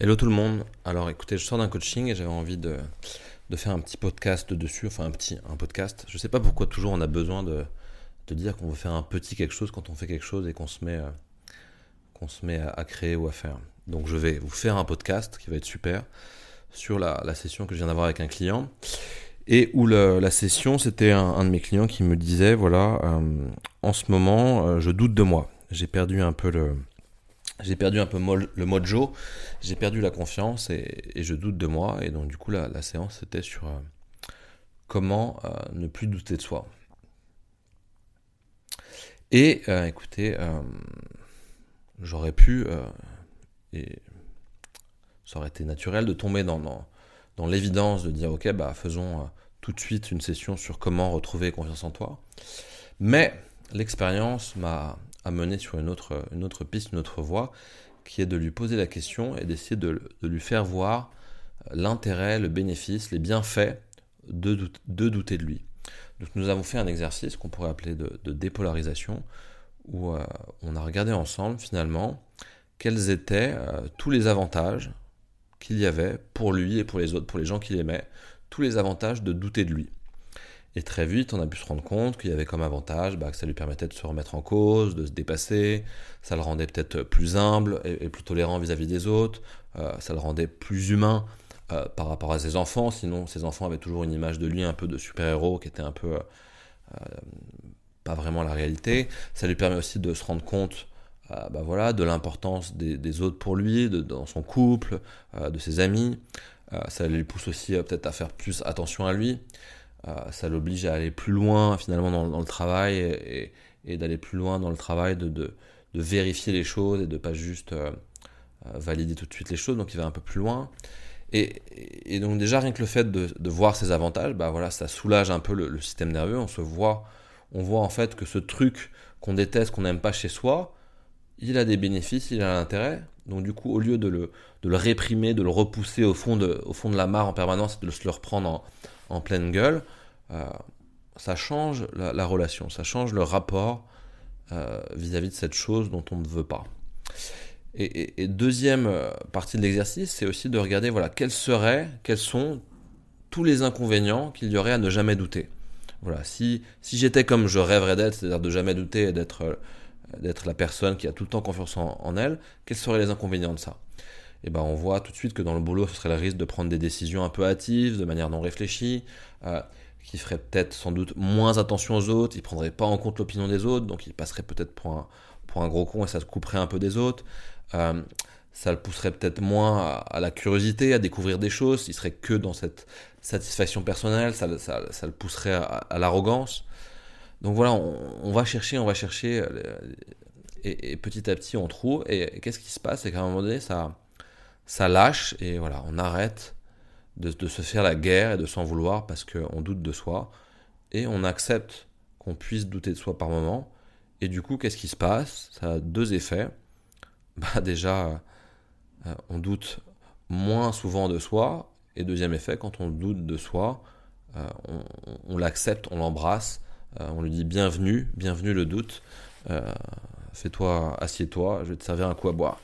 Hello tout le monde. Alors écoutez, je sors d'un coaching et j'avais envie de, faire un petit podcast dessus, enfin un petit un podcast. Je sais pas pourquoi toujours on a besoin de, dire qu'on veut faire un petit quelque chose quand on fait quelque chose et qu'on se met, euh, qu'on se met à, créer ou à faire. Donc je vais vous faire un podcast qui va être super sur la, la session que je viens d'avoir avec un client. Et où la session, c'était un, de mes clients qui me disait, voilà, euh, en ce moment, euh, je doute de moi. J'ai perdu un peu le, j'ai perdu un peu le mojo, j'ai perdu la confiance et, je doute de moi. Et donc du coup la, séance c'était sur euh, comment euh, ne plus douter de soi. Et euh, écoutez, j'aurais pu, et ça aurait été naturel de tomber dans, dans, dans l'évidence de dire ok bah faisons tout de suite une session sur comment retrouver confiance en toi. Mais l'expérience m'a mener sur une autre, piste, une autre voie, qui est de lui poser la question et d'essayer de, lui faire voir l'intérêt, le bénéfice, les bienfaits de, de, douter de lui. Donc nous avons fait un exercice qu'on pourrait appeler de, dépolarisation, où euh, on a regardé ensemble finalement quels étaient euh, tous les avantages qu'il y avait pour lui et pour les autres, pour les gens qu'il aimait, tous les avantages de douter de lui. Et très vite, on a pu se rendre compte qu'il y avait comme avantage bah, que ça lui permettait de se remettre en cause, de se dépasser, ça le rendait peut-être plus humble et, plus tolérant vis-à-vis des autres, euh, ça le rendait plus humain euh, par rapport à ses enfants, sinon ses enfants avaient toujours une image de lui un peu de super-héros qui était un peu euh, pas vraiment la réalité. Ça lui permet aussi de se rendre compte bah voilà, de l'importance des, autres pour lui, dans son couple, de ses amis. ça lui pousse aussi peut-être à faire plus attention à lui. Euh, ça l'oblige à aller plus loin finalement dans, le travail et, d'aller plus loin dans le travail, de, vérifier les choses et de pas juste euh, euh, valider tout de suite les choses. Donc il va un peu plus loin. Et, donc déjà rien que le fait de, voir ces avantages, bah voilà, ça soulage un peu le, système nerveux. On se voit, on voit en fait que ce truc qu'on déteste, qu'on n'aime pas chez soi, il a des bénéfices, il a l'intérêt. Donc du coup, au lieu de le, réprimer, de le repousser au fond de, la mare en permanence, de se le reprendre en, en pleine gueule, euh, ça change la, relation, ça change le rapport euh, vis-à-vis de cette chose dont on ne veut pas. Et, deuxième euh, partie de l'exercice, c'est aussi de regarder voilà quels seraient, quels sont tous les inconvénients qu'il y aurait à ne jamais douter. Voilà, si, si j'étais comme je rêverais d'être, c'est-à-dire de jamais douter et d'être d'être la personne qui a tout le temps confiance en, elle, quels seraient les inconvénients de ça? Eh ben on voit tout de suite que dans le boulot, ce serait le risque de prendre des décisions un peu hâtives, de manière non réfléchie, qui ferait peut-être sans doute moins attention aux autres, il prendrait pas en compte l'opinion des autres, donc il passerait peut-être pour un, pour un gros con et ça se couperait un peu des autres. Euh, ça le pousserait peut-être moins à, la curiosité, à découvrir des choses, il serait que dans cette satisfaction personnelle, ça, ça, le pousserait à, l'arrogance. Donc voilà, on, va chercher, on va chercher, euh, et, petit à petit on trouve, et, qu'est-ce qui se passe? C'est qu'à un moment donné, ça, ça lâche, et voilà, on arrête de, se faire la guerre et de s'en vouloir parce qu'on doute de soi. Et on accepte qu'on puisse douter de soi par moment. Et du coup, qu'est-ce qui se passe? Ça a deux effets. Bah déjà, euh, on doute moins souvent de soi. Et deuxième effet, quand on doute de soi, euh, on, l'accepte, on l'embrasse, on lui dit bienvenue, bienvenue le doute. Fais-toi, assieds-toi, je vais te servir un coup à boire.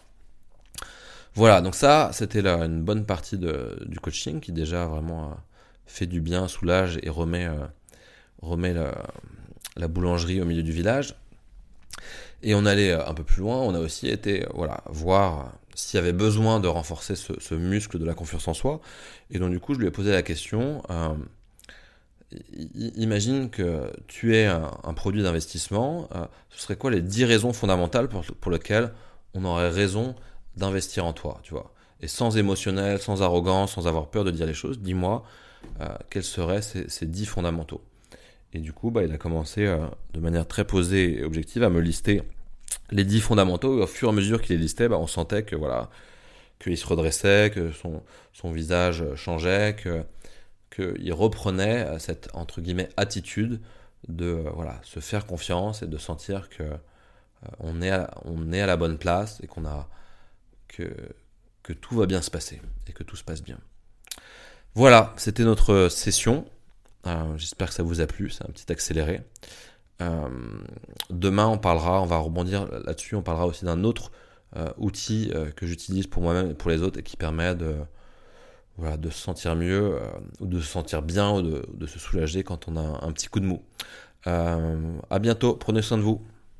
Voilà, donc ça, c'était une bonne partie du coaching qui déjà vraiment euh, fait du bien, soulage et remet, euh, remet la, boulangerie au milieu du village. Et on allait euh, un peu plus loin, on a aussi été voilà, voir s'il y avait besoin de renforcer ce, muscle de la confiance en soi. Et donc du coup, je lui ai posé la question, imagine que tu es un, produit d'investissement, ce serait quoi les 10 raisons fondamentales pour, lesquelles on aurait raison d'investir en toi, tu vois? Et sans émotionnel, sans arrogance, sans avoir peur de dire les choses, dis-moi euh, quels seraient ces, dix fondamentaux? Et du coup, bah, il a commencé euh, de manière très posée et objective à me lister les dix fondamentaux. Et au fur et à mesure qu'il les listait, bah, on sentait que voilà, qu'il se redressait, que son visage changeait, que qu'il reprenait euh, cette entre guillemets attitude de voilà se faire confiance et de sentir que on est on est à la bonne place et qu'on a que, tout va bien se passer et que tout se passe bien. Voilà, c'était notre session. Euh, j'espère que ça vous a plu, c'est un petit accéléré. Euh, demain, on parlera, on va rebondir là-dessus, on parlera aussi d'un autre outil que j'utilise pour moi-même et pour les autres et qui permet de, voilà, de se sentir mieux ou de se sentir bien ou de, de, se soulager quand on a un petit coup de mou. à bientôt, prenez soin de vous.